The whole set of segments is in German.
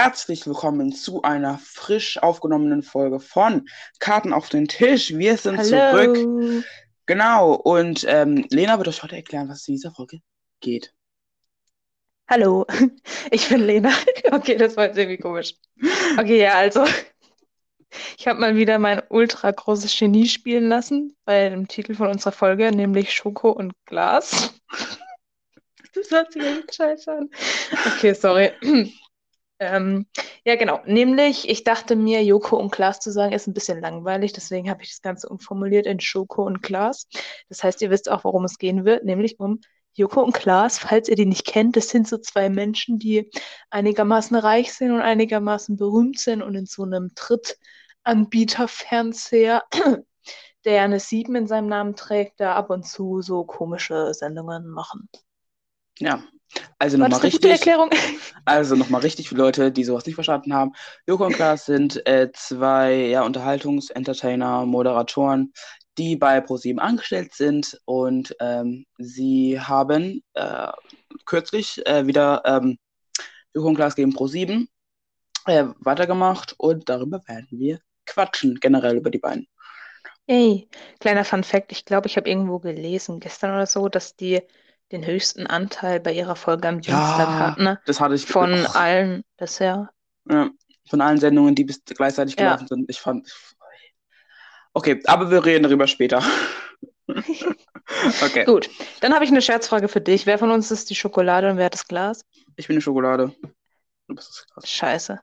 Herzlich willkommen zu einer frisch aufgenommenen Folge von Karten auf den Tisch. Wir sind Hallo. zurück. Genau, und ähm, Lena wird euch heute erklären, was in dieser Folge geht. Hallo, ich bin Lena. Okay, das war jetzt irgendwie komisch. Okay, ja, also ich habe mal wieder mein ultra großes Genie spielen lassen bei dem Titel von unserer Folge, nämlich Schoko und Glas. Das hört sich echt scheiße an. Okay, sorry. Ähm, ja, genau. Nämlich, ich dachte mir, Joko und Glas zu sagen, ist ein bisschen langweilig. Deswegen habe ich das Ganze umformuliert in Schoko und Glas. Das heißt, ihr wisst auch, worum es gehen wird, nämlich um Joko und Klaas, falls ihr die nicht kennt, das sind so zwei Menschen, die einigermaßen reich sind und einigermaßen berühmt sind und in so einem Drittanbieter-Fernseher, der eine 7 in seinem Namen trägt, da ab und zu so komische Sendungen machen. Ja, also nochmal richtig. Also nochmal richtig für Leute, die sowas nicht verstanden haben. Joko und Klaas sind äh, zwei ja, Unterhaltungs-, Entertainer, Moderatoren, die bei ProSieben angestellt sind und ähm, sie haben äh, kürzlich äh, wieder ähm, Joko und Klaas gegen ProSieben äh, weitergemacht und darüber werden wir quatschen, generell über die beiden. Ey, kleiner Fun Fact, ich glaube, ich habe irgendwo gelesen, gestern oder so, dass die den höchsten Anteil bei ihrer Folge am Dienstag Ja, hatten, ne? das hatte ich Von auch, allen bisher. ja, von allen Sendungen, die bis gleichzeitig Ja. gelaufen sind. Ich fand. Okay, aber wir reden darüber später. Okay, Gut, dann habe ich eine Scherzfrage für dich. Wer von uns ist die Schokolade und wer hat das Glas? ich bin eine Schokolade. Du bist das Glas. Scheiße.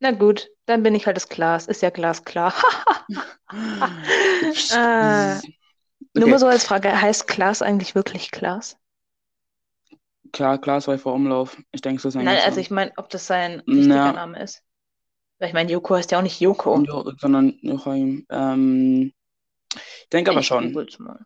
Na gut, dann bin ich halt das Glas. Ist ja glasklar. Nur Okay, mal so als Frage, heißt Glas eigentlich wirklich Glas? Klar, Glas war vor Umlauf. Ich denke, so ist Nein, also so. ich meine, ob das sein richtiger Na, Name ist. Weil ich meine, Joko heißt ja auch nicht Joko. Jo- sondern Joachim. Ähm, ich denke aber Ich schon. google's mal.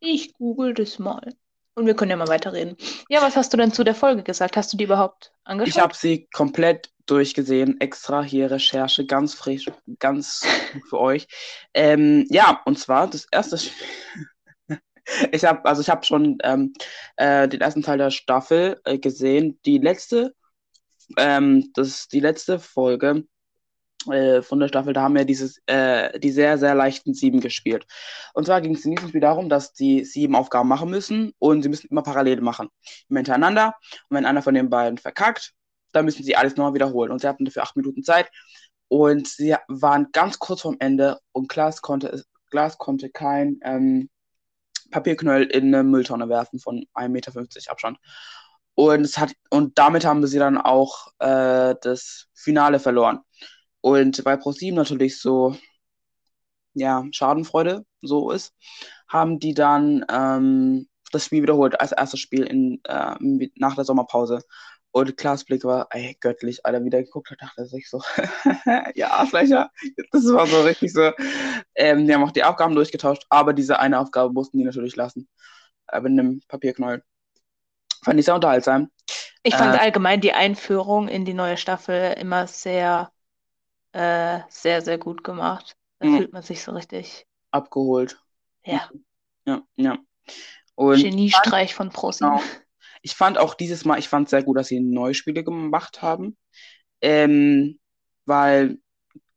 Ich google das mal. Und wir können ja mal weiterreden. Ja, was hast du denn zu der Folge gesagt? Hast du die überhaupt Ich angeschaut? habe sie komplett durchgesehen, extra hier Recherche, ganz frisch, ganz gut für euch. Ähm, ja, und zwar das erste Spiel. Ich habe, also ich habe schon ähm, äh, den ersten Teil der Staffel äh, gesehen. Die letzte, ähm, das ist die letzte Folge äh, von der Staffel, da haben wir dieses, äh, die sehr, sehr leichten Sieben gespielt. Und zwar ging es in diesem Spiel darum, dass die sieben Aufgaben machen müssen und sie müssen immer parallel machen, immer hintereinander. Und wenn einer von den beiden verkackt, dann müssen sie alles nochmal wiederholen. Und sie hatten dafür acht Minuten Zeit. Und sie waren ganz kurz vorm Ende und Glas konnte, Glas konnte kein ähm, Papierknöll in eine Mülltonne werfen von 1,50 Meter Abstand. Und, es hat, und damit haben sie dann auch äh, das Finale verloren. Und weil ProSieben natürlich so, ja, Schadenfreude so ist, haben die dann ähm, das Spiel wiederholt als erstes Spiel in, äh, nach der Sommerpause. Und Klaas Blick war ey, göttlich, Alter, wieder geguckt hat, dachte sich so, ja, Arschlöcher. Das war so richtig so. Ähm, die haben auch die Aufgaben durchgetauscht, aber diese eine Aufgabe mussten die natürlich lassen. Äh, mit einem Papierknäuel. Fand ich sehr unterhaltsam. Ich fand Äh, allgemein die Einführung in die neue Staffel immer sehr, äh, sehr, sehr gut gemacht. Da mh, fühlt man sich so richtig, abgeholt. ja, Ja, ja. Und Geniestreich von genau, ProSieben. Ich fand auch dieses Mal, ich fand sehr gut, dass sie neue Spiele gemacht haben. Ähm, weil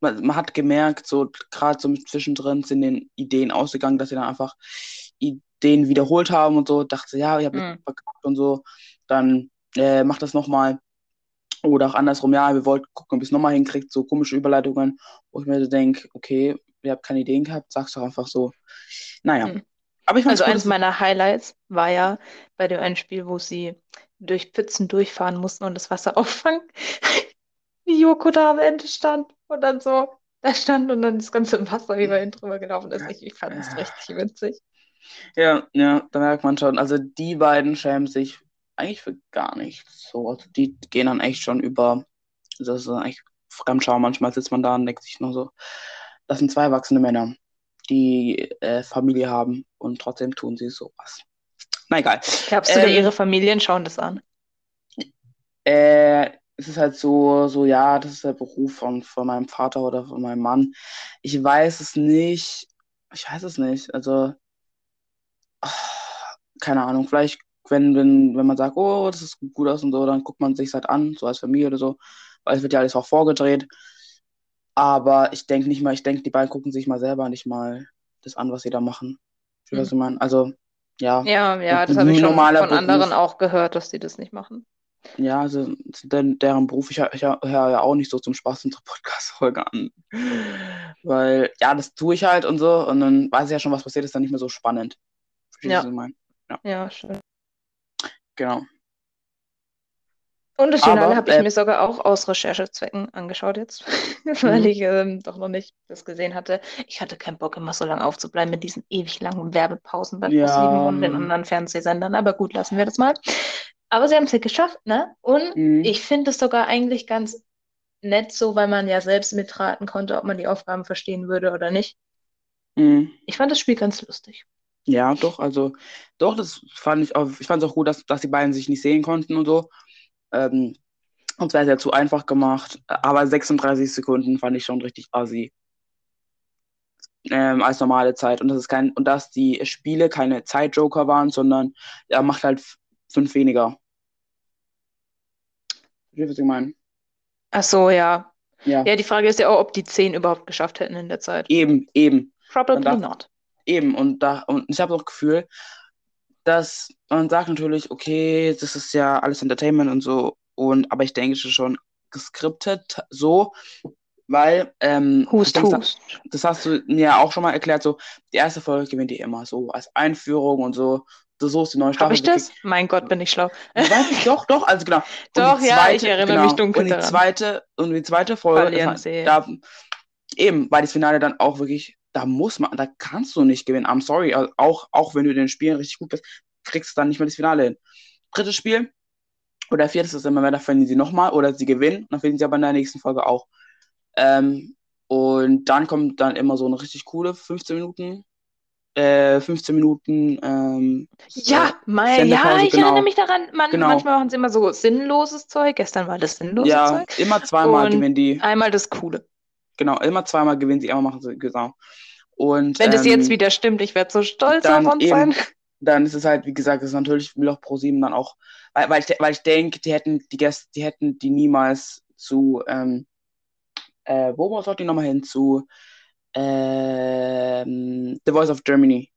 man, man hat gemerkt, so gerade so zwischendrin sind den Ideen ausgegangen, dass sie dann einfach Ideen wiederholt haben und so. Dachte, ja, ich habe Mhm. verkackt und so. Dann äh, macht das nochmal. Oder auch andersrum, ja, wir wollten gucken, ob ihr es nochmal hinkriegt, so komische Überleitungen, wo ich mir so denke, okay, ihr habt keine Ideen gehabt, sag's doch einfach so. Naja. Mhm. Aber ich Also gut, eines meiner Highlights war ja bei dem einen Spiel, wo sie durch Pfützen durchfahren mussten und das Wasser auffangen, wie Joko da am Ende stand und dann so da stand und dann das ganze Wasser über ihn drüber gelaufen ist. Ich, ich fand es richtig witzig. Ja, ja, da merkt man schon. Also die beiden schämen sich eigentlich für gar nichts. So, also die gehen dann echt schon über. Das ist eigentlich Fremdschau. Manchmal sitzt man da und denkt sich nur so, das sind zwei erwachsene Männer, die äh, Familie haben und trotzdem tun sie sowas. Na egal. Glaubst du, Ähm, ihre Familien schauen das an? Äh, es ist halt so, so, ja, das ist der Beruf von, von meinem Vater oder von meinem Mann. Ich weiß es nicht. Ich weiß es nicht. Also, ah, keine Ahnung, vielleicht wenn, wenn, wenn man sagt, oh, das ist gut aus und so, dann guckt man sich halt an, so als Familie oder so, weil es wird ja alles auch vorgedreht. Aber ich denke nicht mal, ich denke, die beiden gucken sich mal selber nicht mal das an, was sie da machen. Ich weiß, Mhm. was ich meine. Also, ja. Ja, ja, das habe ich schon von anderen Beruf. auch gehört, dass die das nicht machen. Ja, also den, deren Beruf, ich, ich höre ja auch nicht so zum Spaß unsere Podcast-Folge an. Weil, ja, das tue ich halt und so. Und dann weiß ich ja schon, was passiert, ist dann nicht mehr so spannend. Ja. was ich meine? Ja, schön. Genau. Und das Finale habe ich äh, mir sogar auch aus Recherchezwecken angeschaut jetzt, weil Mhm. ich ähm, doch noch nicht das gesehen hatte. Ich hatte keinen Bock, immer so lange aufzubleiben mit diesen ewig langen Werbepausen bei Ja, ProSieben und den anderen Fernsehsendern. Aber gut, lassen wir das mal. Aber sie haben es ja geschafft, ne? Und Mhm. ich finde es sogar eigentlich ganz nett so, weil man ja selbst mitraten konnte, ob man die Aufgaben verstehen würde oder nicht. Mhm. Ich fand das Spiel ganz lustig. Ja, doch, also, doch, das fand ich auch, ich fand es auch gut, dass, dass die beiden sich nicht sehen konnten und so. Ähm, und zwar ist ja zu einfach gemacht, aber 36 Sekunden fand ich schon richtig assi. Ähm, als normale Zeit. Und das ist kein, und dass die Spiele keine Zeitjoker waren, sondern er macht halt fünf weniger. Verstehst du, was ich meine? Ach so, ja. Ja. Ja, die Frage ist ja auch, ob die zehn überhaupt geschafft hätten in der Zeit. Eben, eben. Probably darf- not. Eben, und da, und ich habe das Gefühl, dass man sagt natürlich, okay, das ist ja alles Entertainment und so, und aber ich denke es ist schon geskriptet so, weil ähm, Hust, ich denke, hust. das hast du mir ja auch schon mal erklärt, so, die erste Folge gewinnt ihr immer so als Einführung und so. So, ist die neue Habe Staffel. ich das? Mein Gott, bin ich schlau. Ich weiß nicht, doch, doch, also genau. Doch, die ja, zweite, ich erinnere genau, mich dunkel Und die daran. zweite, und die zweite Folge, das, da, eben, weil das Finale dann auch wirklich, da muss man, da kannst du nicht gewinnen. I'm sorry, also auch, auch wenn du in den Spielen richtig gut bist, kriegst du dann nicht mehr das Finale hin. Drittes Spiel oder viertes ist immer mehr, da verlieren sie nochmal oder sie gewinnen, dann verlieren sie aber in der nächsten Folge auch. Ähm, und dann kommt dann immer so eine richtig coole 15 Minuten, äh, 15 Minuten, ähm, Ja, mein, Sendepause, ja, ich genau. erinnere mich daran. Man, Genau. Manchmal machen sie immer so sinnloses Zeug. Gestern war das sinnlose ja, Zeug. immer zweimal Und gewinnen die. Einmal das Coole. Genau, immer zweimal gewinnen sie, einmal machen sie, genau. Und Wenn das ähm, jetzt wieder stimmt, ich werde so stolz auf uns eben- sein. dann ist es halt, wie gesagt, das ist natürlich will auch ProSieben dann auch, weil, weil ich, weil ich denke, die hätten die Gäste, die hätten die niemals zu, ähm, äh, wo war die nochmal hin? Zu ähm, The Voice of Germany.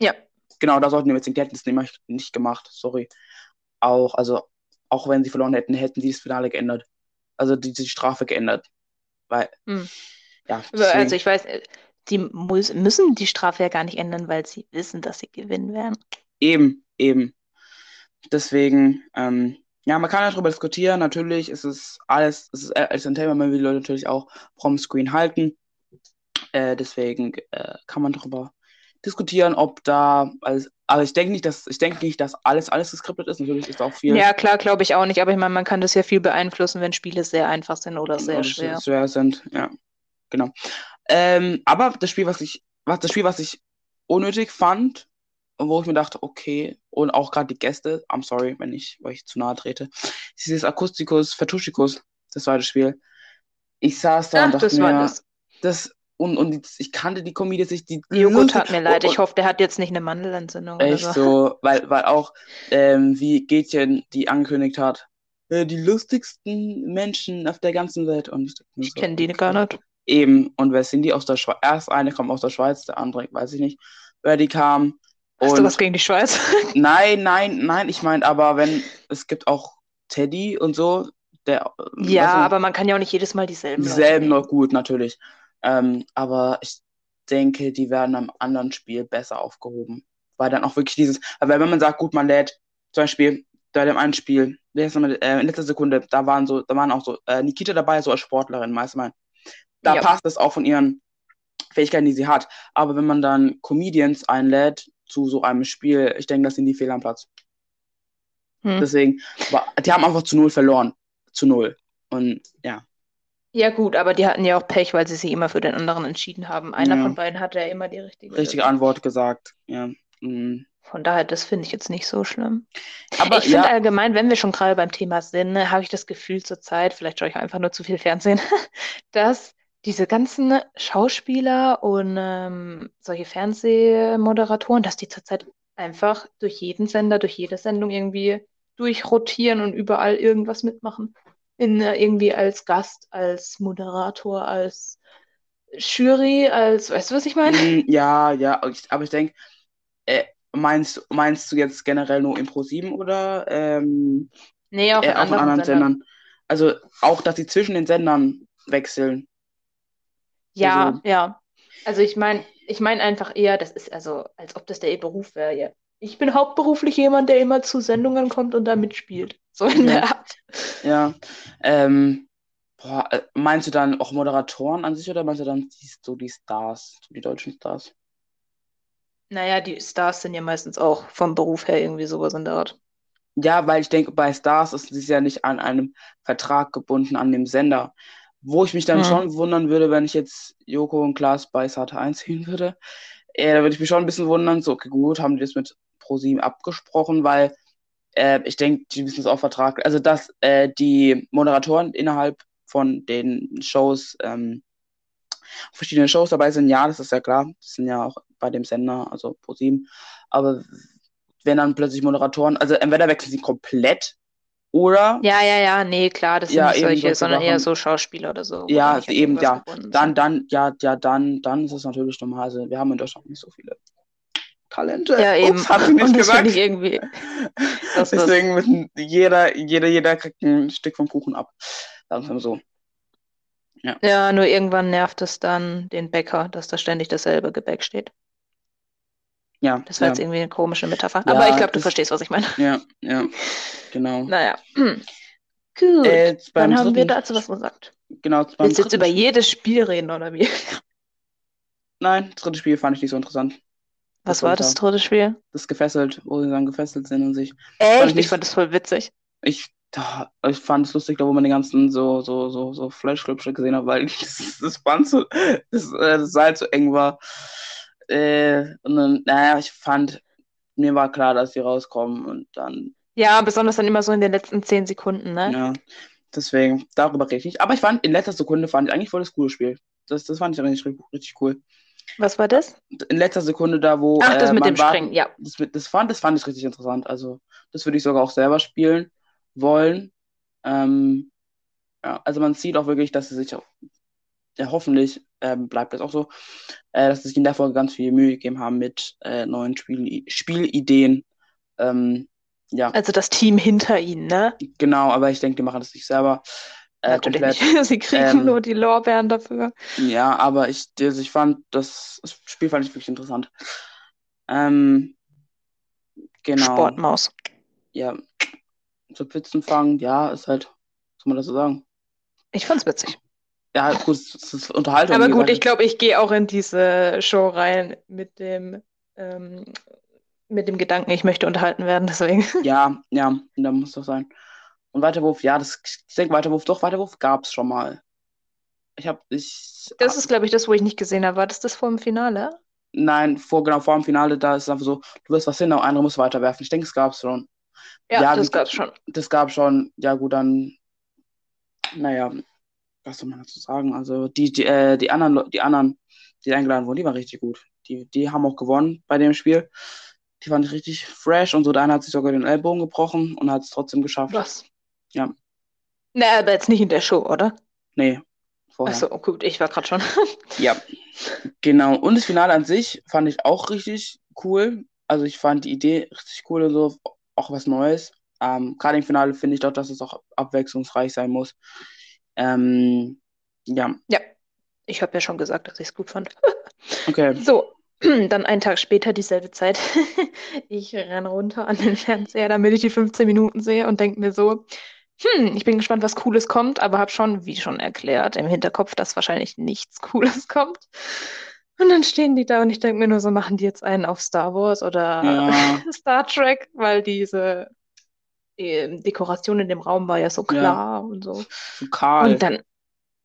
Ja. Genau, da sollten die jetzt die hätten es nicht, nicht gemacht, sorry. Auch, also, auch wenn sie verloren hätten, hätten sie das Finale geändert. Also die, die Strafe geändert. Weil, Hm. ja, Also deswegen. ich weiß, äh, die muss, müssen die Strafe ja gar nicht ändern, weil sie wissen, dass sie gewinnen werden. Eben, eben. Deswegen, ähm, ja, man kann ja darüber diskutieren. Natürlich ist es alles, es ist als Entertainment, man will die Leute natürlich auch vom Screen halten. Äh, deswegen äh, kann man darüber diskutieren, ob da, also, aber ich denke nicht, dass, ich denke nicht, dass alles, alles geskriptet ist. Natürlich ist auch viel Ja, klar, glaube ich auch nicht. Aber ich meine, man kann das ja viel beeinflussen, wenn Spiele sehr einfach sind oder sehr schwer. schwer sind. Ja, genau. Ähm, aber das Spiel, was ich, was, das Spiel, was ich unnötig fand, und wo ich mir dachte, okay, und auch gerade die Gäste, I'm sorry, wenn ich euch zu nahe trete, ist dieses Akusticus Vertusicus, das war das Spiel. Ich saß da und Ach, dachte das mir, das. das, und, und ich kannte die Comedy sich, die lustig- tat mir leid. und- Ich hoffe, der hat jetzt nicht eine Mandelentzündung oder Echt so. so, weil, weil auch, ähm, wie Gretchen die angekündigt hat, äh, die lustigsten Menschen auf der ganzen Welt. Und ich, Ich so, kenne die gar nicht. Eben, und wer sind die aus der Schweiz? Erst eine kommt aus der Schweiz, der andere weiß ich nicht, wer die kam. Hast und du was gegen die Schweiz? nein, nein, nein, ich meine, aber wenn, es gibt auch Teddy und so, der, Ja, weißt du, aber man kann ja auch nicht jedes Mal dieselben dieselben noch gut, natürlich. Ähm, aber ich denke, die werden am anderen Spiel besser aufgehoben. Weil dann auch wirklich dieses, aber wenn man sagt, gut, man lädt, zum Beispiel, bei dem einen Spiel, wer ist nochmal, äh, in letzter Sekunde, da waren so, da waren auch so, äh, Nikita dabei, so als Sportlerin, meist mal. Da Ja. passt es auch von ihren Fähigkeiten, die sie hat. Aber wenn man dann Comedians einlädt zu so einem Spiel, ich denke, das sind die Fehler am Platz. Hm. Deswegen, aber die haben einfach zu null verloren. Zu null. Und ja. Ja, gut, aber die hatten ja auch Pech, weil sie sich immer für den anderen entschieden haben. Einer Ja. von beiden hatte ja immer die richtige. Richtige. Antwort gesagt. Ja. Mhm. Von daher, das finde ich jetzt nicht so schlimm. Aber ich finde ja, allgemein, wenn wir schon gerade beim Thema sind, ne, habe ich das Gefühl zurzeit, vielleicht schaue ich einfach nur zu viel Fernsehen, dass diese ganzen Schauspieler und ähm, solche Fernsehmoderatoren, dass die zurzeit einfach durch jeden Sender, durch jede Sendung irgendwie durchrotieren und überall irgendwas mitmachen. In, äh, irgendwie als Gast, als Moderator, als Jury, als, weißt du, was ich meine? Mm, Ja, ja, aber ich denke, äh, meinst, meinst du jetzt generell nur im Pro7 oder ähm, Nee, auch äh, in auch in anderen anderen Sendern. Sendern? Also auch, dass sie zwischen den Sendern wechseln. Ja, Also, ja. Also ich meine, ich meine einfach eher, das ist also, als ob das der Beruf wäre. Ja. Ich bin hauptberuflich jemand, der immer zu Sendungen kommt und da mitspielt. So in okay, der Art. ja. Ähm, boah, äh, meinst du dann auch Moderatoren an sich oder meinst du dann die, so die Stars, so die deutschen Stars? Naja, die Stars sind ja meistens auch vom Beruf her irgendwie sowas in der Art. Ja, weil ich denke, bei Stars ist es ja nicht an einem Vertrag gebunden, an dem Sender. Wo ich mich dann Hm. schon wundern würde, wenn ich jetzt Joko und Klaas bei Sat 1 sehen würde, äh, da würde ich mich schon ein bisschen wundern, so, okay, gut, haben die das mit ProSieben abgesprochen, weil äh, ich denke, die wissen es auch Vertrag, also dass äh, die Moderatoren innerhalb von den Shows, ähm, verschiedene Shows dabei sind, ja, das ist ja klar, das sind ja auch bei dem Sender, also ProSieben, aber wenn dann plötzlich Moderatoren, also entweder wechseln sie komplett oder Ja, ja, ja, nee, klar, das sind ja, nicht solche, sondern eher so Schauspieler oder so, Ja, eben, ja. gebunden Dann, dann, ja, ja, dann, dann ist es natürlich normal. Also wir haben in Deutschland nicht so viele Talente. Ja, eben. Ups, hat sie nicht Und das gesagt. ich irgendwie, das, Deswegen müssen jeder, jeder, jeder kriegt ein Stück vom Kuchen ab. Wir mal so. Ja. ja, nur irgendwann nervt es dann den Bäcker, dass da ständig dasselbe Gebäck steht. Ja, Das war ja, jetzt irgendwie eine komische Metapher. Ja, Aber ich glaube, du verstehst, was ich meine. ja, ja, genau. Naja. Gut. Äh, Dann haben wir dritten- dazu was gesagt. Genau, Willst du jetzt über jedes Spiel reden, oder wie? Nein, das dritte Spiel fand ich nicht so interessant. Was war das da. dritte Spiel? Das gefesselt, wo sie dann gefesselt sind und sich. Echt? ich Ich fand das voll witzig. Ich, ich fand es lustig, da wo man die ganzen so, so, so, so Fleischklöpfe gesehen hat, weil das, das Band so, das, äh, das Seil so eng war. Äh, und dann, naja, ich fand, mir war klar, dass die rauskommen und dann, Ja, besonders dann immer so in den letzten zehn Sekunden, ne? ja, deswegen, darüber rede ich nicht. Aber ich fand, in letzter Sekunde fand ich eigentlich voll das coole Spiel. Das, das fand ich richtig, richtig cool. Was war das? In letzter Sekunde da, wo Ach, das äh, mit dem warten- Springen, ja. das, das, fand, das fand ich richtig interessant. Also, das würde ich sogar auch selber spielen wollen. Ähm, ja, also man sieht auch wirklich, dass sie sich auch, ja, hoffentlich ähm, bleibt das auch so, äh, dass sie sich in der Folge ganz viel Mühe gegeben haben mit äh, neuen Spiel Spielideen. Ähm, ja, Also das Team hinter ihnen, ne? genau, aber ich denke, die machen das nicht selber äh, Natürlich komplett. nicht. Sie kriegen Ähm, nur die Lorbeeren dafür. Ja, aber ich, also ich fand, das, das Spiel fand ich wirklich interessant. Ähm, genau. Sportmaus. Ja, so Pfützen fangen, ja, ist halt, was soll man dazu sagen? Ich fand's witzig. Ja, gut, es ist Unterhaltung. Aber gut, gesagt. ich glaube, ich gehe auch in diese Show rein mit dem, ähm, mit dem Gedanken, ich möchte unterhalten werden, deswegen. Ja, ja, da muss doch sein. Und Weiterwurf, ja, das, ich denke, Weiterwurf, doch, Weiterwurf gab es schon mal. Ich habe, ich, Das ist, glaube ich, das, wo ich nicht gesehen habe. War das das vor dem Finale? nein, vor, genau, vor dem Finale, da ist es einfach so, du wirst was hin, der andere muss weiterwerfen. Ich denke, es gab es schon. Ja, Ja, das wie- gab's schon. Das gab schon, ja, gut, dann, naja, was soll man dazu sagen? Also, die, die, äh, die anderen, die anderen, die eingeladen wurden, die waren richtig gut. Die, die haben auch gewonnen bei dem Spiel. Die fand ich richtig fresh und so. Der eine hat sich sogar den Ellbogen gebrochen und hat es trotzdem geschafft. Was? Ja. Na, aber jetzt nicht in der Show, oder? Nee, vorher. Achso, oh, gut, ich war gerade schon. Ja, genau. Und das Finale an sich fand ich auch richtig cool. Also ich fand die Idee richtig cool und so, auch was Neues. Ähm, Gerade im Finale finde ich doch, dass es auch abwechslungsreich sein muss. Ähm, ja, Ja, ich habe ja schon gesagt, dass ich es gut fand. okay. So, dann einen Tag später, dieselbe Zeit. Ich renne runter an den Fernseher, damit ich die 15 Minuten sehe und denke mir so, hm, ich bin gespannt, was Cooles kommt, aber habe schon, wie schon erklärt, im Hinterkopf, dass wahrscheinlich nichts Cooles kommt. Und dann stehen die da und ich denke mir nur so, machen die jetzt einen auf Star Wars oder Ja. Star Trek, weil diese ähm, Dekoration in dem Raum war ja so Ja. klar und so. So Karl. Und dann,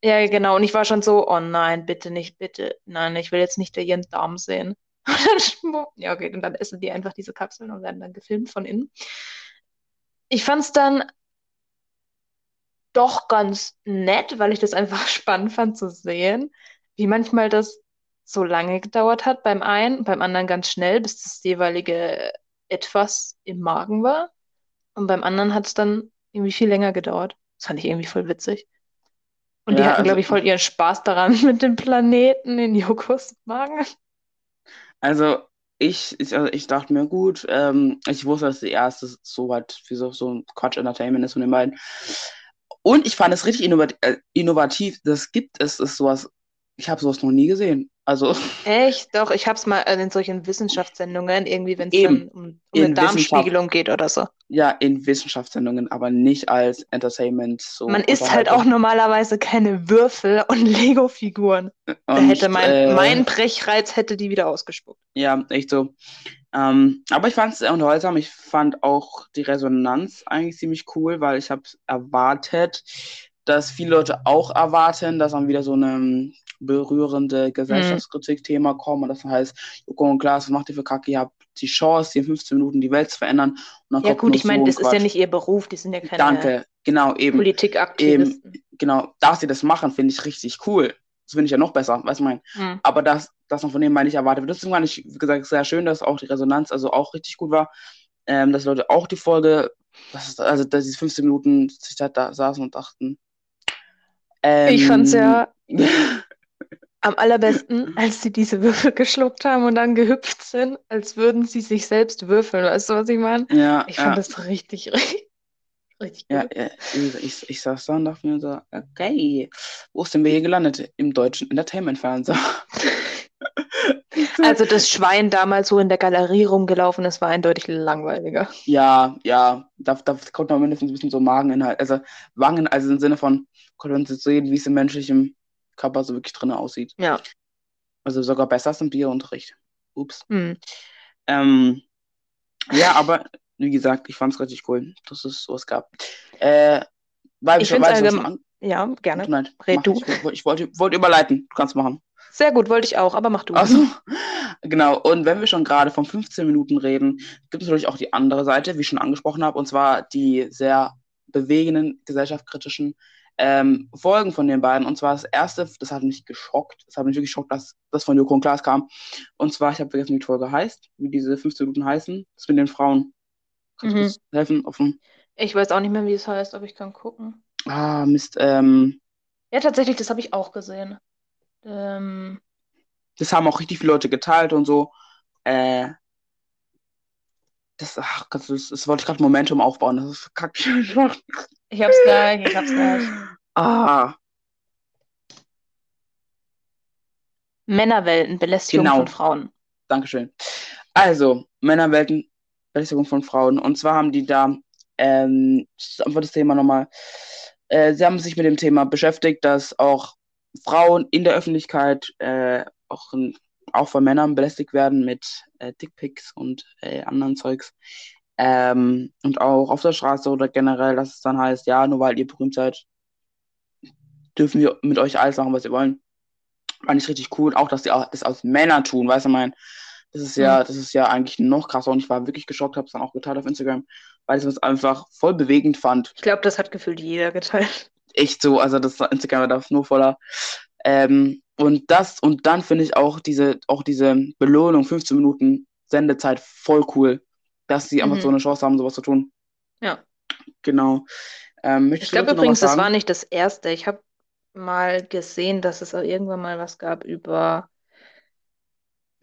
ja, genau. Und ich war schon so, oh nein, bitte nicht, bitte. Nein, ich will jetzt nicht der Jens Darm sehen. Und dann, schmu- ja, okay, und dann essen die einfach diese Kapseln und werden dann gefilmt von innen. Ich fand es dann doch ganz nett, weil ich das einfach spannend fand zu sehen, wie manchmal das so lange gedauert hat beim einen, beim anderen ganz schnell, bis das jeweilige etwas im Magen war. Und beim anderen hat es dann irgendwie viel länger gedauert. Das fand ich irgendwie voll witzig. Und die Ja, hatten, also, glaube ich, voll ihren Spaß daran mit dem Planeten in Jokos Magen. also ich, ich, also ich dachte mir, gut, ähm, ich wusste, dass die erste so weit wie so, so ein Quatsch-Entertainment ist von den beiden. Und ich fand es richtig äh, innovativ. Das gibt es, ist sowas, ich habe sowas noch nie gesehen. Also Echt? Doch, ich hab's mal äh, in solchen Wissenschaftssendungen, irgendwie, wenn es um, um eine Darmspiegelung geht oder so. ja, in Wissenschaftssendungen, aber nicht als Entertainment, so Man isst halt auch normalerweise keine Würfel und Lego-Figuren. Da hätte mein, äh, mein Brechreiz hätte die wieder ausgespuckt. ja, echt so. Ähm, aber ich fand es sehr unterhaltsam. Ich fand auch die Resonanz eigentlich ziemlich cool, weil ich habe erwartet, dass viele Leute auch erwarten, dass dann wieder so eine berührende Hm. Gesellschaftskritik-Thema kommt und das heißt, Joko und Klaas, was macht ihr für Kacke? Ihr habt die Chance, hier in 15 Minuten die Welt zu verändern Ja gut, ich meine, das ist ja nicht ihr Beruf, die sind ja keine Danke, genau, eben, eben, Politikaktivisten. genau, dass sie das machen, finde ich richtig cool. Das finde ich ja noch besser, weißt du, mein. Hm. Aber das, das noch von dem mal nicht erwartet wird. Deswegen fand ich, wie gesagt, sehr schön, dass auch die Resonanz also auch richtig gut war. Ähm, dass Leute auch die Folge, das ist, also dass diese 15 Minuten sich da, da saßen und dachten. Ich fand's Ähm, ja am allerbesten, als sie diese Würfel geschluckt haben und dann gehüpft sind, als würden sie sich selbst würfeln. Weißt du, was ich meine? ja, Ich fand ja, das richtig, richtig, richtig ja, gut. ja, ich, ich, ich saß da und dachte mir so, okay, wo sind wir hier gelandet? Im deutschen Entertainment-Fernsehen. Also das Schwein damals so in der Galerie rumgelaufen ist, war eindeutig langweiliger. Ja, ja, da, da konnte man mindestens ein bisschen so Mageninhalt, also Wangen, also im Sinne von, konnte man sehen, wie es im menschlichen Körper so wirklich drin aussieht. Ja. Also sogar besser als im Biounterricht. Ups. Hm. Ähm, ja, aber wie gesagt, ich fand es richtig cool, dass es sowas gab. Äh, weil Ich allgemein. an. Ja, gerne. leid, Red du. ich. Ich, wollte- ich wollte, wollte überleiten. Du kannst machen. Sehr gut, wollte ich auch, aber mach du. Also, genau. Und wenn wir schon gerade von 15 Minuten reden, gibt es natürlich auch die andere Seite, wie ich schon angesprochen habe, und zwar die sehr bewegenden, gesellschaftskritischen ähm, Folgen von den beiden. Und zwar das erste, das hat mich geschockt. Das hat mich wirklich geschockt, dass das von Joko und Klaas kam. Und zwar, ich habe vergessen, wie die Folge heißt, wie diese 15 Minuten heißen. Das mit den Frauen. Mhm. Auf dem, Ich weiß auch nicht mehr, wie es heißt, aber ich kann gucken. ah, Mist. Ähm, Ja, tatsächlich, das habe ich auch gesehen. Ähm, das haben auch richtig viele Leute geteilt und so. Äh, das, ach, Gott, das, das wollte ich gerade Momentum aufbauen. Das ist kacke. ich hab's gleich, ich hab's gleich. Ah, Männerwelten, Belästigung Genau. von Frauen. Dankeschön. Also, Männerwelten, Belästigung von Frauen. Und zwar haben die da, ähm, einfach das Thema nochmal, äh, sie haben sich mit dem Thema beschäftigt, dass auch Frauen in der Öffentlichkeit äh, auch, auch von Männern belästigt werden mit äh, Dickpics und äh, anderen Zeugs. Ähm, und auch auf der Straße oder generell, dass es dann heißt, ja, nur weil ihr berühmt seid, dürfen wir mit euch alles machen, was ihr wollen. Fand ich richtig cool. Auch, dass die auch das aus Männern tun, weißt du, mein, das ist ja, das ist ja eigentlich noch krasser und ich war wirklich geschockt, habe es dann auch geteilt auf Instagram, weil ich es einfach voll bewegend fand. Ich glaube, das hat gefühlt jeder geteilt. Echt so, also das Instagram war da nur voller. Ähm, und das, und dann finde ich auch diese, auch diese Belohnung, 15 Minuten Sendezeit, voll cool, dass sie einfach Mhm. so eine Chance haben, sowas zu tun. Ja. Genau. Ähm, Ich glaube übrigens, das war nicht das erste. Ich habe mal gesehen, dass es auch irgendwann mal was gab über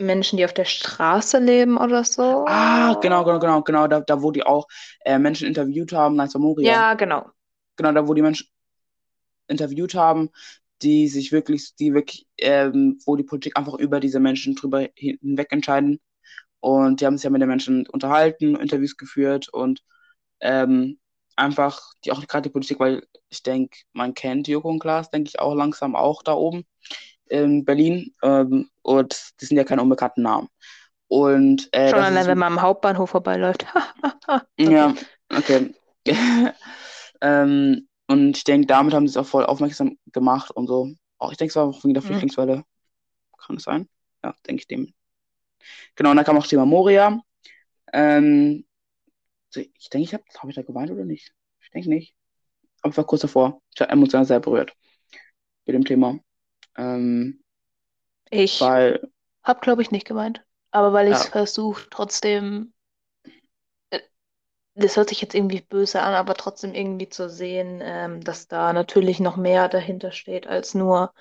Menschen, die auf der Straße leben oder so. Ah, genau, genau, genau, genau, da, da wo die auch äh, Menschen interviewt haben, Nice Moria. Ja, genau. Genau, da wo die Menschen interviewt haben, die sich wirklich, die wirklich, ähm, wo die Politik einfach über diese Menschen drüber hinweg entscheiden. Und die haben sich ja mit den Menschen unterhalten, Interviews geführt und ähm, einfach die auch gerade die Politik, weil ich denke, man kennt Joko und Klaas, denke ich auch langsam auch da oben in Berlin. Ähm, und die sind ja keine unbekannten Namen. Und äh, Schon das allein, wenn man am Hauptbahnhof vorbeiläuft. ja, okay. ähm, und ich denke, damit haben sie es auch voll aufmerksam gemacht und so. Auch ich denke, es war auch wegen der Mhm. Flüchtlingswelle. Kann es sein? Ja, denke ich dem. Genau, und dann kam auch Thema Moria. Ähm, ich denke, ich habe hab ich da geweint oder nicht? Ich denke nicht. Aber ich war kurz davor. Ich war emotional sehr berührt mit dem Thema. Ähm, Ich weil, habe, glaube ich, nicht gemeint. Aber weil ich es Ja. versucht, trotzdem das hört sich jetzt irgendwie böse an, aber trotzdem irgendwie zu sehen, ähm, dass da natürlich noch mehr dahinter steht als nur,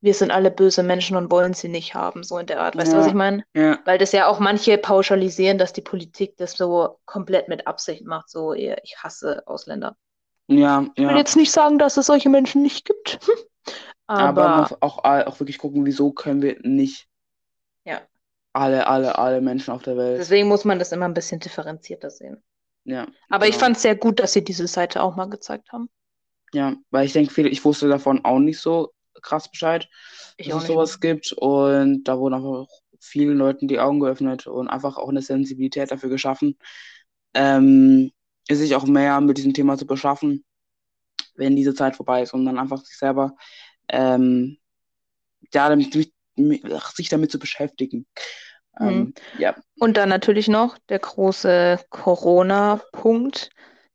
wir sind alle böse Menschen und wollen sie nicht haben, so in der Art. Weißt du, was Ja, ich meine? ja, Weil das ja auch manche pauschalisieren, dass die Politik das so komplett mit Absicht macht, so, ich hasse Ausländer. ja, Ich will ja. jetzt nicht sagen, dass es solche Menschen nicht gibt, Aber man aber muss auch, auch wirklich gucken, wieso können wir nicht ja, alle, alle, alle Menschen auf der Welt. deswegen muss man das immer ein bisschen differenzierter sehen. Ja, Aber ich genau. fand es sehr gut, dass sie diese Seite auch mal gezeigt haben. Ja, weil ich denke, viele, ich wusste davon auch nicht so krass Bescheid, Ich dass es sowas gibt. Und da wurden einfach auch vielen Leuten die Augen geöffnet und einfach auch eine Sensibilität dafür geschaffen, ähm, sich auch mehr mit diesem Thema zu beschaffen, wenn diese Zeit vorbei ist und dann einfach sich selber, ähm, ja, damit, mit, ach, sich damit zu beschäftigen. Mhm. Ähm, ja, Und dann natürlich noch der große Corona-Punkt,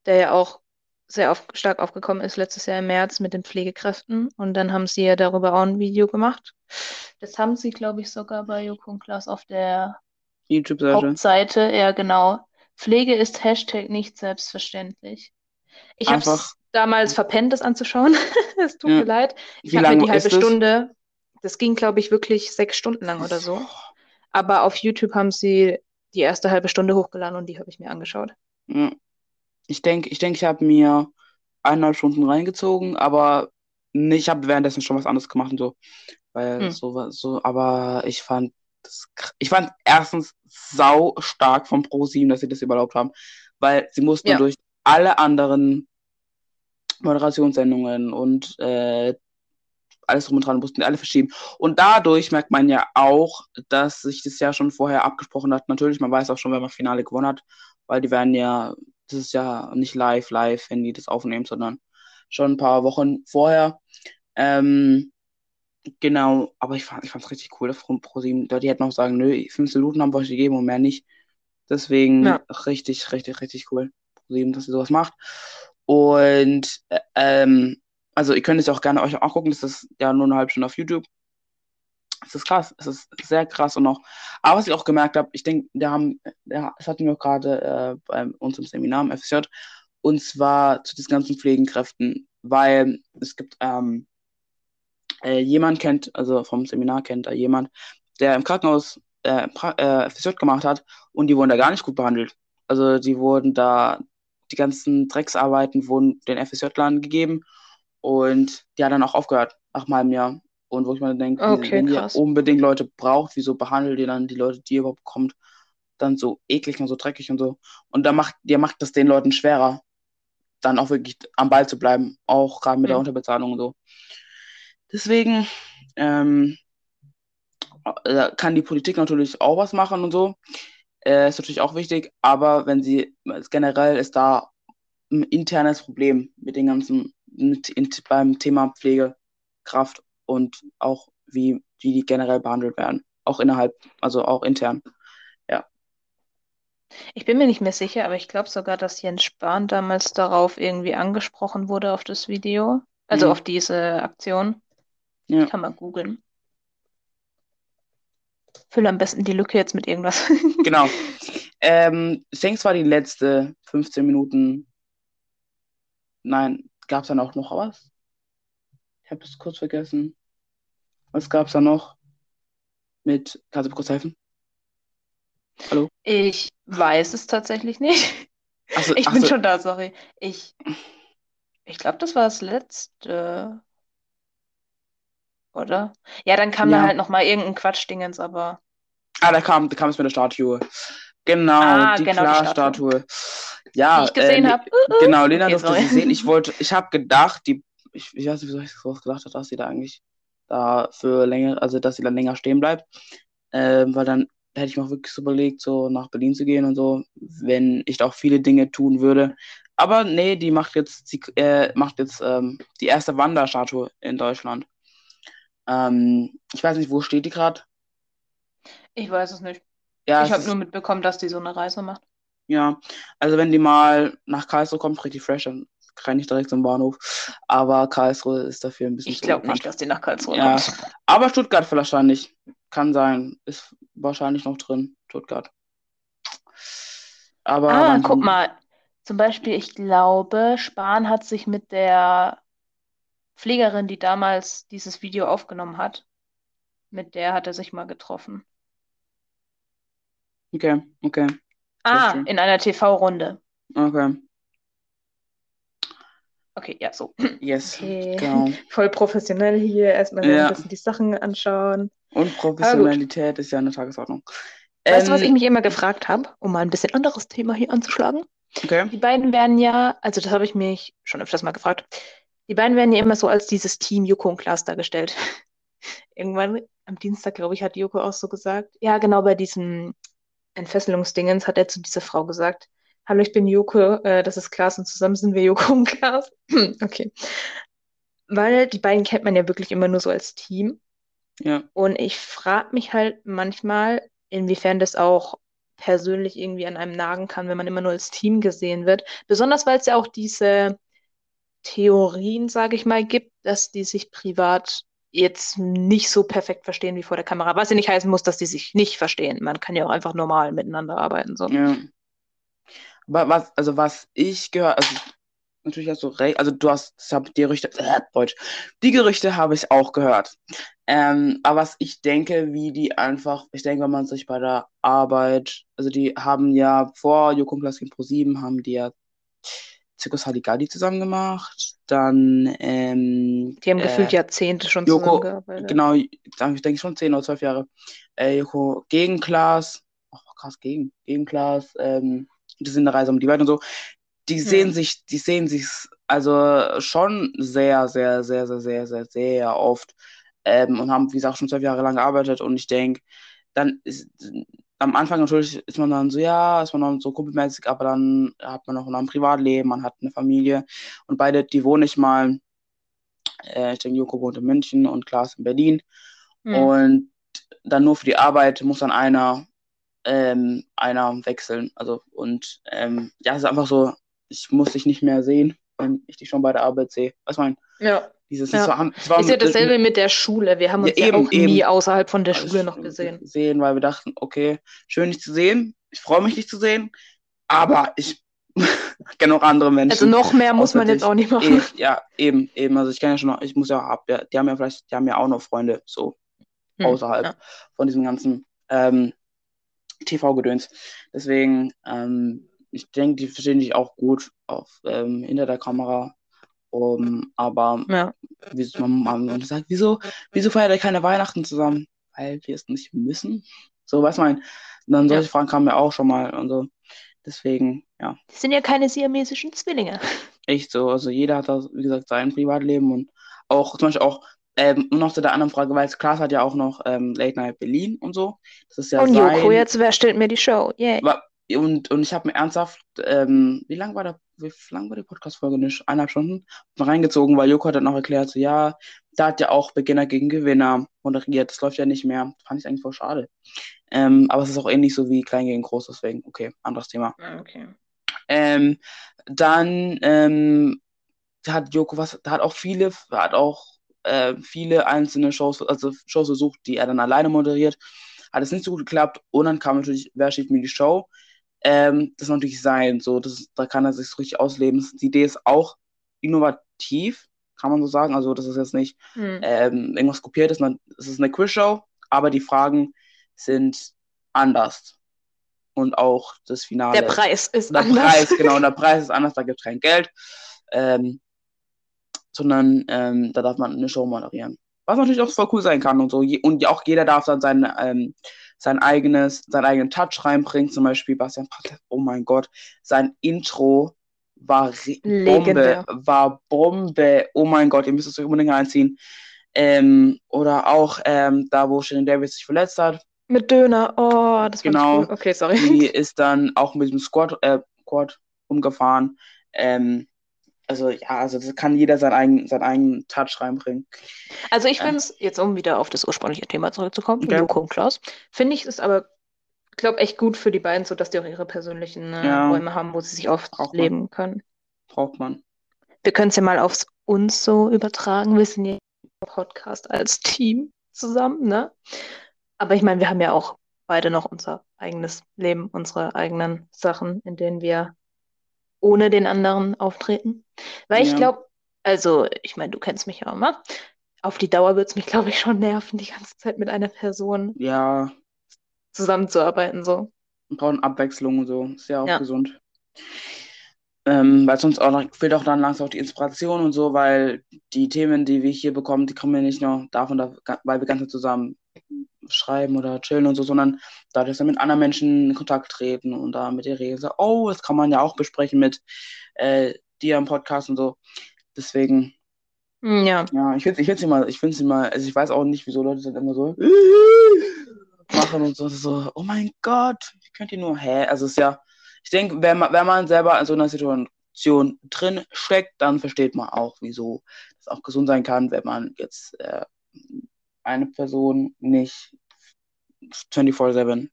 der ja auch sehr auf, stark aufgekommen ist letztes Jahr im März mit den Pflegekräften. Und dann haben sie ja darüber auch ein Video gemacht. Das haben sie, glaube ich, sogar bei Joko und Klaas auf der YouTube-Seite. Hauptseite. Ja, genau. Pflege ist Hashtag nicht selbstverständlich. Ich habe es damals verpennt, das anzuschauen. Es tut ja. mir leid. Ich habe mir lang die halbe? Stunde, das ging, glaube ich, wirklich sechs Stunden lang oder so. Aber auf YouTube haben sie die erste halbe Stunde hochgeladen und die habe ich mir angeschaut. Ja. Ich denke, ich denke, ich habe mir eineinhalb Stunden reingezogen, aber nicht, ich habe währenddessen schon was anderes gemacht und so. Weil Hm. so, so, aber ich fand das, ich fand erstens sau stark von ProSieben, dass sie das überhaupt haben, weil sie mussten Ja. durch alle anderen Moderationssendungen und äh, alles drum und dran mussten die alle verschieben. Und dadurch merkt man ja auch, dass sich das ja schon vorher abgesprochen hat. Natürlich, man weiß auch schon, wer man Finale gewonnen hat, weil die werden ja, das ist ja nicht live, live, wenn die das aufnehmen, sondern schon ein paar Wochen vorher. Ähm, genau, aber ich fand, ich fand's richtig cool, dass Pro- ProSieben, da die hätten auch sagen, nö, 15 Minuten haben wir euch gegeben und mehr nicht. Deswegen Ja. richtig, richtig, richtig cool, ProSieben, dass ihr sowas macht. Und äh, ähm, also ihr könnt es auch gerne euch auch gucken, das ist ja nur eine halbe Stunde auf YouTube. Es ist krass, es ist sehr krass und auch, aber was ich auch gemerkt habe, ich denke, wir haben, ja, das hatten wir gerade äh, bei uns im Seminar im FSJ, und zwar zu diesen ganzen Pflegenkräften, weil es gibt ähm, äh, jemand kennt, also vom Seminar kennt da jemand, der im Krankenhaus äh, äh, FSJ gemacht hat und die wurden da gar nicht gut behandelt. Also die wurden da, die ganzen Drecksarbeiten wurden den FSJ-Lern gegeben und die hat dann auch aufgehört nach einem halben Jahr. Und wo ich mir denke, Okay, wenn ihr unbedingt Leute braucht, wieso behandelt ihr dann die Leute, die ihr überhaupt bekommt, dann so eklig und so dreckig und so. Und da macht, ihr macht das den Leuten schwerer, dann auch wirklich am Ball zu bleiben, auch gerade mit der Hm. Unterbezahlung und so. Deswegen ähm, äh, kann die Politik natürlich auch was machen und so. Äh, ist natürlich auch wichtig, aber wenn sie generell ist da ein internes Problem mit den ganzen mit, in, beim Thema Pflegekraft und auch wie, wie die generell behandelt werden. Auch innerhalb, also auch intern. Ja. Ich bin mir nicht mehr sicher, aber ich glaube sogar, dass Jens Spahn damals darauf irgendwie angesprochen wurde auf das Video. Also Mhm. auf diese Aktion. Ja. Kann mal googeln. Fülle am besten die Lücke jetzt mit irgendwas. Genau. Ähm, ich denke, es war die letzte 15 Minuten. Nein, gab es dann auch noch was? Ich habe das kurz vergessen. Was gab es da noch? Mit, kannst du kurz helfen? Hallo? Ich weiß es tatsächlich nicht. Achso, Ich bin achso, schon da, sorry. Ich, ich glaube, das war das letzte, oder? Ja, dann kam da ja. halt noch mal irgendein Quatschdingens, aber Ah, da kam, da kam es mit der Statue. Genau, ah, die genau die Statue, Klarstatue. die Ja, ich äh, gesehen Le- habe. genau, Lena Okay, durfte sorry. sie sehen. Ich wollte, ich habe gedacht, die, ich, ich weiß nicht, wieso ich sowas gedacht habe, dass sie da eigentlich da für länger, also dass sie dann länger stehen bleibt. Ähm, weil dann hätte ich mir auch wirklich so überlegt, so nach Berlin zu gehen und so, wenn ich da auch viele Dinge tun würde. Aber nee, die macht jetzt, sie äh, macht jetzt ähm, die erste Wanderstatue in Deutschland. Ähm, ich weiß nicht, wo steht die gerade? Ich weiß es nicht. Ja, Ich habe nur mitbekommen, dass die so eine Reise macht. Ja, also wenn die mal nach Karlsruhe kommt, richtig fresh, dann kann ich direkt zum Bahnhof. Aber Karlsruhe ist dafür ein bisschen Ich glaube nicht, dass die nach Karlsruhe Ja, kommt. aber Stuttgart wahrscheinlich. Kann sein. Ist wahrscheinlich noch drin, Stuttgart. Aber Ah, guck die, mal. Zum Beispiel, ich glaube, Spahn hat sich mit der Pflegerin, die damals dieses Video aufgenommen hat, mit der hat er sich mal getroffen. Okay, okay. Ah, in einer TV-Runde. Okay. Okay, ja, so. Yes. Okay. Genau. Voll professionell hier. Erstmal Ja. ein bisschen die Sachen anschauen. Und Professionalität ist ja eine Tagesordnung. Weißt du, was Ähm, ich mich immer gefragt habe, um mal ein bisschen anderes Thema hier anzuschlagen? Okay. Die beiden werden ja, also das habe ich mich schon öfters mal gefragt, die beiden werden ja immer so als dieses Team Joko und Klaas dargestellt. Irgendwann am Dienstag, glaube ich, hat Joko auch so gesagt. Ja, genau bei diesem Entfesselungsdingens hat er zu dieser Frau gesagt, Hallo, ich bin Joko, äh, das ist Klaas und zusammen sind wir Joko und Klaas. Okay. Weil die beiden kennt man ja wirklich immer nur so als Team. Ja. Und ich frage mich halt manchmal, inwiefern das auch persönlich irgendwie an einem nagen kann, wenn man immer nur als Team gesehen wird. Besonders weil es ja auch diese Theorien, sage ich mal, gibt, dass die sich privat jetzt nicht so perfekt verstehen wie vor der Kamera. Was ja nicht heißen muss, dass die sich nicht verstehen. Man kann ja auch einfach normal miteinander arbeiten. So. Ja. Aber was, also was ich gehört, also natürlich hast du recht, also du hast, die Gerüchte, äh, Deutsch, die Gerüchte habe ich auch gehört. Ähm, aber was ich denke, wie die einfach, ich denke, wenn man sich bei der Arbeit, also die haben ja vor Joko Klaas gegen Pro7 haben die ja Zirkus Halligalli zusammen gemacht, dann ähm, Die haben äh, gefühlt Jahrzehnte schon Joko, zusammengearbeitet. genau, ich denke schon 10 oder 12 Jahre. Äh, Joko gegen Klaas, oh krass, gegen, gegen Klaas, ähm, die sind eine Reise um die Welt und so. Die sehen Hm. sich, die sehen sich also schon sehr, sehr, sehr, sehr, sehr, sehr, sehr oft ähm, und haben, wie gesagt, schon zwölf Jahre lang gearbeitet und ich denke, dann ist am Anfang natürlich ist man dann so, ja, ist man dann so kumpelmäßig, aber dann hat man noch ein Privatleben, man hat eine Familie und beide, die wohnen nicht mal, äh, ich denke, Joko wohnt in München und Klaas in Berlin Hm. und dann nur für die Arbeit muss dann einer, ähm, einer wechseln. Also, und ähm, ja, es ist einfach so, ich muss dich nicht mehr sehen, wenn ich dich schon bei der Arbeit sehe. Was mein, Ja. Dieses, Ja. das war, war Ist ja dasselbe mit der Schule. Wir haben Ja, uns ja, eben, auch nie eben. außerhalb von der also Schule noch gesehen. Sehen, weil wir dachten, okay, schön dich zu sehen. Ich freue mich, dich zu sehen. Aber ich kenne auch andere Menschen. Also noch mehr muss man jetzt auch nicht machen. Eh, ja, eben, eben. Also ich kenne ja schon noch, ich muss ja, ab, ja, die haben ja vielleicht, die haben ja auch noch Freunde, so Hm, außerhalb ja. von diesem ganzen ähm, TV-Gedöns. Deswegen, ähm, ich denke, die verstehen dich auch gut auf, ähm, hinter der Kamera. Um, aber Ja. wie man, man sagt, wieso, wieso feiert ihr keine Weihnachten zusammen? Weil wir es nicht müssen. So, was mein, dann solche Ja. Fragen kamen mir auch schon mal und so. Deswegen, ja, Das sind ja keine siamesischen Zwillinge. echt so. Also jeder hat da, wie gesagt, sein Privatleben und auch zum Beispiel auch, ähm, und noch zu der anderen Frage, weil Klaas hat ja auch noch ähm, Late Night Berlin und so. Das ist ja Und sein. Joko jetzt, wer stellt mir die Show? Yay. Und, und ich habe mir ernsthaft, ähm, wie lang war der, wie lang war die Podcast-Folge nicht? Eineinhalb Stunden mal reingezogen, weil Joko hat dann auch erklärt, so ja, da hat ja auch Beginner gegen Gewinner moderiert. Das läuft ja nicht mehr. Fand ich eigentlich voll schade. Ähm, aber es ist auch ähnlich so wie Klein gegen Groß, deswegen, okay, anderes Thema. Ah, Okay. Ähm, dann ähm, hat Joko was, hat auch viele, hat auch äh, viele einzelne Shows, also Shows versucht, die er dann alleine moderiert. Hat es nicht so gut geklappt. Und dann kam natürlich, wer steht mir die Show? Ähm, das natürlich sein. So, das, da kann er sich so richtig ausleben. Die Idee ist auch innovativ, kann man so sagen. Also, das ist jetzt nicht Hm. ähm, irgendwas kopiert ist. Es ist eine Quizshow, aber die Fragen sind anders. Und auch das Finale. Der Preis ist Der anders. Preis, genau, der Preis ist anders, da gibt es kein Geld. Ähm, sondern ähm, da darf man eine Show moderieren. Was natürlich auch voll cool sein kann und so. Je- Und auch jeder darf dann sein, ähm, sein eigenes, seinen eigenen Touch reinbringen. Zum Beispiel Bastian Pastewka, oh mein Gott, sein Intro war ri- Bombe, war Bombe. Oh mein Gott, ihr müsst es euch unbedingt reinziehen. Ähm, oder auch ähm, da, wo Shannon Davis sich verletzt hat. Mit Döner. Oh, das fand Genau. cool. Okay, sorry. Die ist dann auch mit dem Squad, äh, Quad umgefahren. Ähm, also ja, also das kann jeder seinen eigenen, seinen eigenen Touch reinbringen. Also ich Ja. finde es, jetzt um wieder auf das ursprüngliche Thema zurückzukommen, Okay. Joko und Klaus, finde ich es aber, glaube echt gut für die beiden, so dass die auch ihre persönlichen äh, Ja. Räume haben, wo sie sich man. ausleben können. Braucht man. Wir können es ja mal aufs uns so übertragen. Wir sind ja im Podcast als Team zusammen, ne? Aber ich meine, wir haben ja auch beide noch unser eigenes Leben, unsere eigenen Sachen, in denen wir ohne den anderen auftreten. Weil ich Ja. glaube, also, ich meine, du kennst mich ja mal. Auf die Dauer wird es mich, glaube ich, schon nerven, die ganze Zeit mit einer Person Ja, zusammenzuarbeiten. So. wir brauchen Abwechslung und so. Ist ja auch Ja. gesund. Ähm, weil sonst auch fehlt auch dann langsam auch die Inspiration und so, weil die Themen, die wir hier bekommen, die kommen ja nicht nur davon, da, weil wir ganz zusammen schreiben oder chillen und so, sondern dadurch, dass wir mit anderen Menschen in Kontakt treten und da mit ihr reden, so, oh, das kann man ja auch besprechen mit äh, dir im Podcast und so. Deswegen, Hm, Ja. ja, ich finde ich find's immer, ich finde immer, also ich weiß auch nicht, wieso Leute dann immer so machen und so, so, oh mein Gott, wie könnt ihr nur, hä? Also es ist ja, ich denke, wenn man, wenn man selber in so einer Situation drin steckt, dann versteht man auch, wieso das auch gesund sein kann, wenn man jetzt äh, eine Person nicht 24-7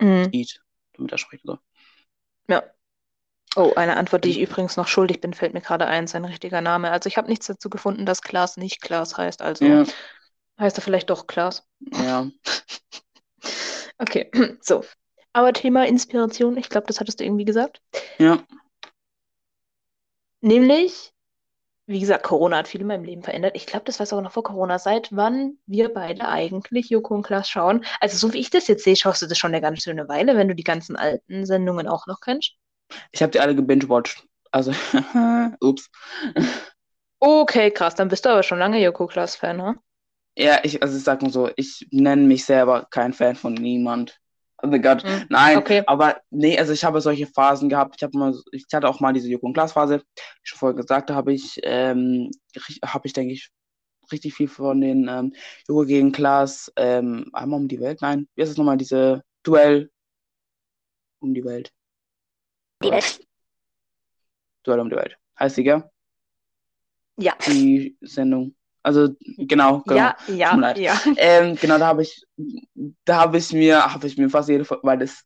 Mhm. sieht, damit er spricht. So. Ja. Oh, eine Antwort, die ich übrigens noch schuldig bin, fällt mir gerade ein, sein richtiger Name. Also ich habe nichts dazu gefunden, dass Klaas nicht Klaas heißt. Also Ja, heißt er vielleicht doch Klaas. ja, Okay, so. Aber Thema Inspiration, ich glaube, das hattest du irgendwie gesagt. ja. Nämlich, wie gesagt, Corona hat viel in meinem Leben verändert. Ich glaube, das war sogar noch vor Corona. Seit wann wir beide eigentlich Joko und Klaas schauen? Also so wie ich das jetzt sehe, schaust du das schon eine ganz schöne Weile, wenn du die ganzen alten Sendungen auch noch kennst. Ich habe die alle gebingewatcht. Also, ups. Okay, krass, dann bist du aber schon lange Joko Klaas-Fan, ne? Ja, ich, also ich sag mal so, ich nenne mich selber kein Fan von niemand. Oh mein Gott, Hm, nein, okay. aber nee, also ich habe solche Phasen gehabt. Ich habe mal, ich hatte auch mal diese Joko und Klaas Phase. Wie ich schon vorher gesagt habe, habe ich, ähm, habe ich, denke ich, richtig viel von den ähm, Joko gegen Klaas, ähm, einmal um die Welt, nein, wie heißt das nochmal, diese Duell um die Welt. Duell um die Welt. Heißt die, gell? Ja. Die Sendung. Also, genau, genau. Ja, ja, ja. Ähm, genau, da habe ich, da habe ich mir, habe ich mir fast jede, weil das,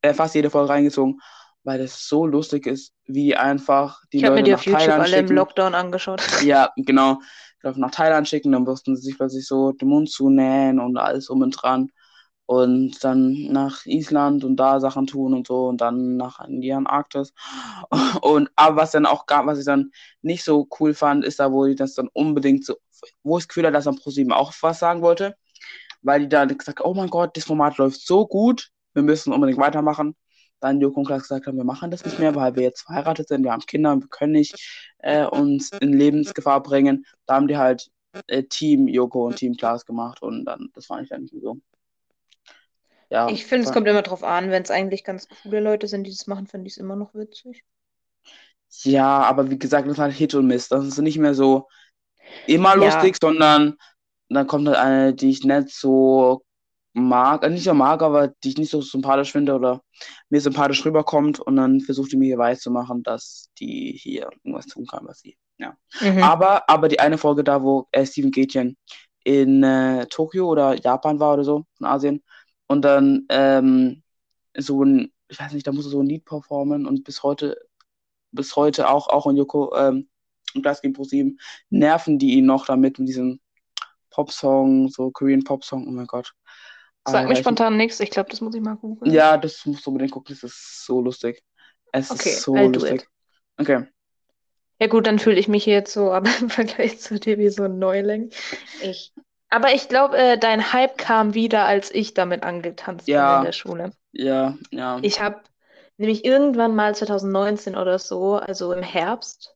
äh, fast jede Folge reingezogen, weil das so lustig ist, wie einfach die Ich habe mir Leute die nach auf YouTube Thailand alle im schicken. Lockdown angeschaut. Ja, genau. Glaube, nach Thailand schicken, dann mussten sie sich plötzlich so den Mund zunähen und alles um und dran. Und dann nach Island und da Sachen tun und so und dann nach in die Antarktis. Und aber was dann auch gab, was ich dann nicht so cool fand, ist da, wo ich das dann unbedingt so, wo ich das Gefühl hatte, dass dann ProSieben auch was sagen wollte, weil die dann gesagt haben, oh mein Gott, das Format läuft so gut, wir müssen unbedingt weitermachen. Dann Joko und Klaas gesagt haben, wir machen das nicht mehr, weil wir jetzt verheiratet sind, wir haben Kinder und wir können nicht äh, uns in Lebensgefahr bringen. Da haben die halt äh, Team Joko und Team Klaas gemacht und dann, das fand ich dann nicht mehr so. Ja, Ich finde, es kommt immer drauf an, wenn es eigentlich ganz coole Leute sind, die das machen, finde ich es immer noch witzig. ja, aber wie gesagt, das ist halt Hit und Miss. Das ist nicht mehr so immer Ja. lustig, sondern dann kommt halt eine, die ich nicht so mag, äh, nicht so mag, aber die ich nicht so sympathisch finde oder mir sympathisch rüberkommt und dann versucht die mir hier weiß zu machen, dass die hier irgendwas tun kann, was sie. Ja. Mhm. Aber, aber die eine Folge da, wo äh, Steven Gätchen in äh, Tokio oder Japan war oder so, in Asien, und dann ähm, so ein, ich weiß nicht, da musste so ein Lied performen und bis heute, bis heute auch, auch in Yoko, ähm, und das gegen ProSieben, nerven die ihn noch damit mit diesem Popsong, so Korean Popsong, oh mein Gott. Sag Alter, mir ich- spontan nichts, ich glaube, das muss ich mal googeln. Ja, das musst du unbedingt gucken, das ist so lustig. Es Okay, ist so lustig. Okay. Ja gut, dann fühle ich mich hier jetzt so, aber im Vergleich zu dir wie so ein Neuling. Ich. Aber ich glaube, äh, dein Hype kam wieder, als ich damit angetanzt bin Ja. in der Schule. Ja, ja. Ich habe nämlich irgendwann mal 2019 oder so, also im Herbst,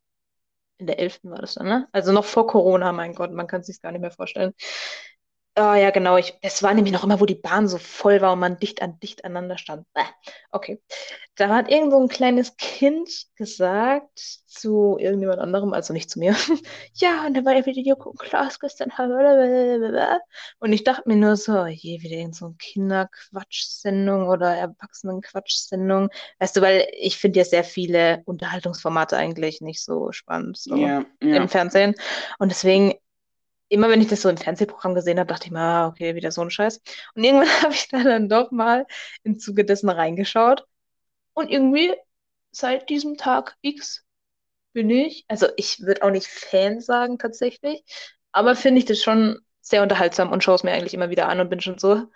in der 11. war das dann, ne? Also noch vor Corona, mein Gott, man kann es sich gar nicht mehr vorstellen. Ah ja, genau, ich, das war nämlich noch immer, wo die Bahn so voll war und man dicht an dicht aneinander stand. Bäh. Okay. Da hat irgend so ein kleines Kind gesagt zu irgendjemand anderem, also nicht zu mir. Ja, und da war ja wieder Joko und Klaas gestern. Und ich dachte mir nur so, je, wieder irgend so eine Kinderquatschsendung oder Erwachsenenquatschsendung. Weißt du, weil ich finde ja sehr viele Unterhaltungsformate eigentlich nicht so spannend so Ja, ja. im Fernsehen. Und deswegen, immer wenn ich das so im Fernsehprogramm gesehen habe, dachte ich mir, ah, okay, wieder so ein Scheiß. Und irgendwann habe ich da dann doch mal im Zuge dessen reingeschaut. Und irgendwie seit diesem Tag X bin ich, also ich würde auch nicht Fan sagen tatsächlich, aber finde ich das schon sehr unterhaltsam und schaue es mir eigentlich immer wieder an und bin schon so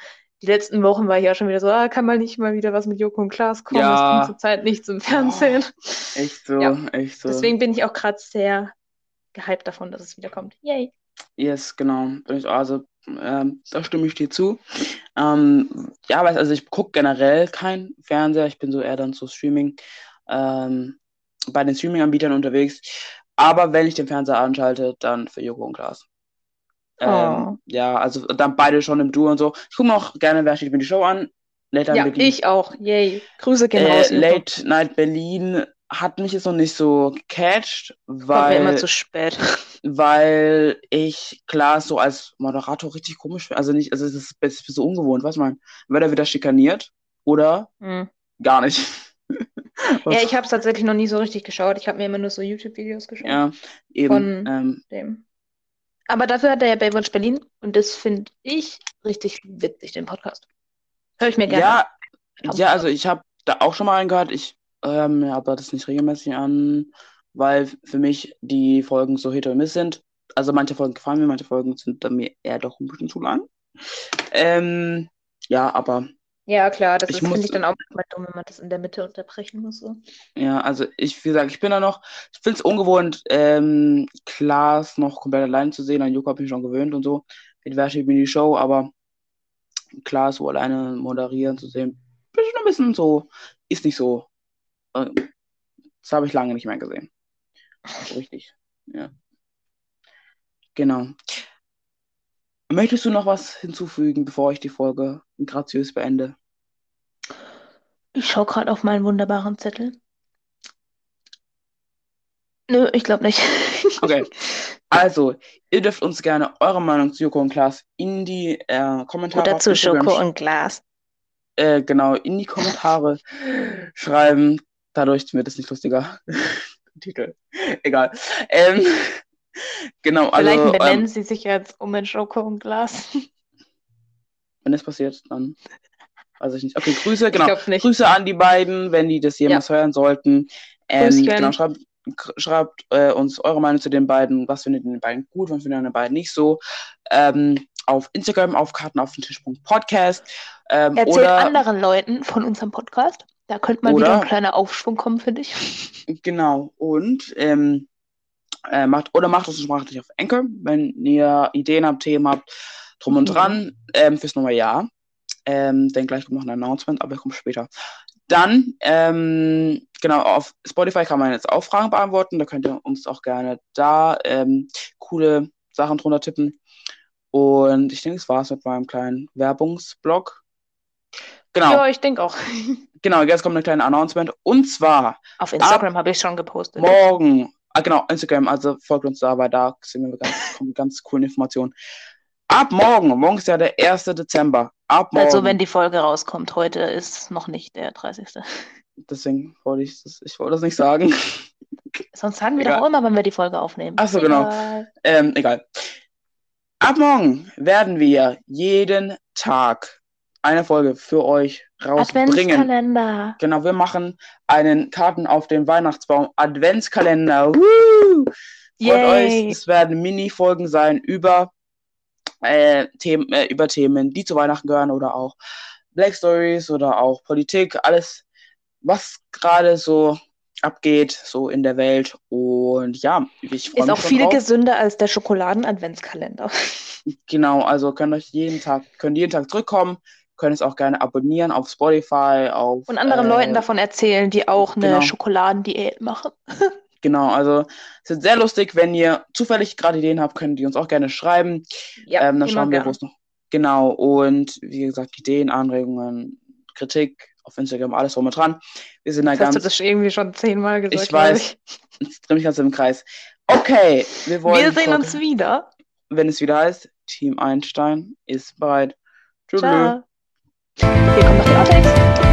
die letzten Wochen war ich ja schon wieder so, ah, kann man nicht mal wieder was mit Joko und Klaas kommen? Ja. Es kommt zurzeit nichts im Fernsehen. Echt so, Ja. echt so. Deswegen bin ich auch gerade sehr gehypt davon, dass es wieder kommt. Yay. Yes, genau. Also, ähm, da stimme ich dir zu. Ähm, ja, also ich gucke generell kein Fernseher. Ich bin so eher dann so Streaming, ähm, bei den Streaming-Anbietern unterwegs. Aber wenn ich den Fernseher anschalte, dann für Joko und Klaas. Oh. Ähm, ja, also dann beide schon im Duo und so. Ich gucke mir auch gerne Wer steht mir die Show an. Late Ja, Night Berlin. ich auch. Yay. Grüße gehen Äh, raus. Late Night Berlin hat mich jetzt noch nicht so gecatcht, Kommt mir immer weil zu spät. weil ich Klaas so als Moderator richtig komisch. Also nicht, also es ist, es ist so ungewohnt, was man, wird er wieder schikaniert oder Hm. gar nicht. Ja, ich habe es tatsächlich noch nie so richtig geschaut. Ich habe mir immer nur so YouTube-Videos geschaut. ja, eben. Von- ähm, Dem. Aber dafür hat er ja Baywatch Berlin und das finde ich richtig witzig, den Podcast. Höre ich mir gerne ja, an. ja, also ich habe da auch schon mal reingehört. Ich höre mir aber das nicht regelmäßig an, weil für mich die Folgen so hit or miss sind. Also manche Folgen gefallen mir, manche Folgen sind dann mir eher doch ein bisschen zu lang. Ähm, ja, aber Ja, klar, das finde ich dann auch manchmal dumm, wenn man das in der Mitte unterbrechen muss. So. Ja, also ich, wie gesagt, ich bin da noch, ich finde es ungewohnt, ähm, Klaas noch komplett allein zu sehen. An Joko habe ich mich schon gewöhnt und so. Mit Wer steht mir die Show, aber Klaas so alleine moderieren zu sehen, ist schon ein bisschen so, ist nicht so. Das habe ich lange nicht mehr gesehen. Richtig. Ja. Genau. Möchtest du noch was hinzufügen, bevor ich die Folge graziös beende? Ich schaue gerade auf meinen wunderbaren Zettel. Nö, ich glaube nicht. Okay. Also, ihr dürft uns gerne eure Meinung zu Joko und Klaas in die äh, Kommentare Oder zu Schoko und Glas. äh, genau, in die Kommentare schreiben. Dadurch wird es nicht lustiger. Titel. Egal. Ähm, genau, Vielleicht also, benennen ähm, sie sich jetzt um in Schoko und Glas. wenn es passiert, dann weiß ich nicht. Okay, Grüße, genau. Ich nicht. Grüße an die beiden, wenn die das jemals hören sollten. Ähm, genau, schreibt, schreibt äh, uns eure Meinung zu den beiden. Was findet ihr den beiden gut, was findet ihr den beiden nicht so? Ähm, auf Instagram auf Karten auf den Tisch.podcast. Ähm, Erzählt oder anderen Leuten von unserem Podcast. Da könnte mal Oder- wieder ein kleiner Aufschwung kommen, finde ich. genau und ähm, äh, macht oder macht uns Sprachnachricht auf Anchor, wenn ihr Ideen habt, Themen habt, drum und Mhm. dran ähm, fürs neue Jahr. Ähm, denn gleich kommt noch ein Announcement, aber kommt später. Dann, ähm, genau, auf Spotify kann man jetzt auch Fragen beantworten. Da könnt ihr uns auch gerne da ähm, coole Sachen drunter tippen. Und ich denke, das war's mit meinem kleinen Werbungsblog. Genau, Ja, ich denke auch. genau, jetzt kommt ein kleines Announcement. Und zwar Auf Instagram habe ich schon gepostet. morgen, ah, genau, Instagram, also folgt uns da, weil da sehen wir ganz, ganz coole Informationen. Ab morgen, morgen ist ja der 1. Dezember. Ab morgen. Also, wenn die Folge rauskommt, heute ist noch nicht der 30. Deswegen wollte ich das, ich wollte das nicht sagen. Sonst sagen wir Egal. doch immer, wenn wir die Folge aufnehmen. Ach so, genau. Ähm, egal. Ab morgen werden wir jeden Tag eine Folge für euch rausbringen. Adventskalender. Genau, wir machen einen Karten auf den Weihnachtsbaum Adventskalender. Woo! Yay. euch, es werden Mini-Folgen sein über, äh, Themen, äh, über Themen, die zu Weihnachten gehören oder auch Black Stories oder auch Politik, alles, was gerade so abgeht, so in der Welt. Und ja, ich freue Ist mich auch schon viel drauf. gesünder als der Schokoladen-Adventskalender. Genau, also könnt euch jeden Tag, könnt jeden Tag zurückkommen, könnt es auch gerne abonnieren auf Spotify, auf Und anderen äh, Leuten davon erzählen, die auch eine genau. Schokoladendiät machen. Genau, also es wird sehr lustig, wenn ihr zufällig gerade Ideen habt, könnt ihr uns auch gerne schreiben. Ja, ähm, dann schauen wir, wo es noch. Genau, und wie gesagt, Ideen, Anregungen, Kritik auf Instagram, alles drum und dran. Wir sind da Jetzt hast du ganz, das irgendwie schon zehnmal gesagt. ich weiß, jetzt drehe mich ganz im Kreis. Okay, wir wollen, Wir sehen uns wieder. wenn es wieder heißt, Team Einstein ist bereit. Tschüss. Hier kommen noch die Outtakes.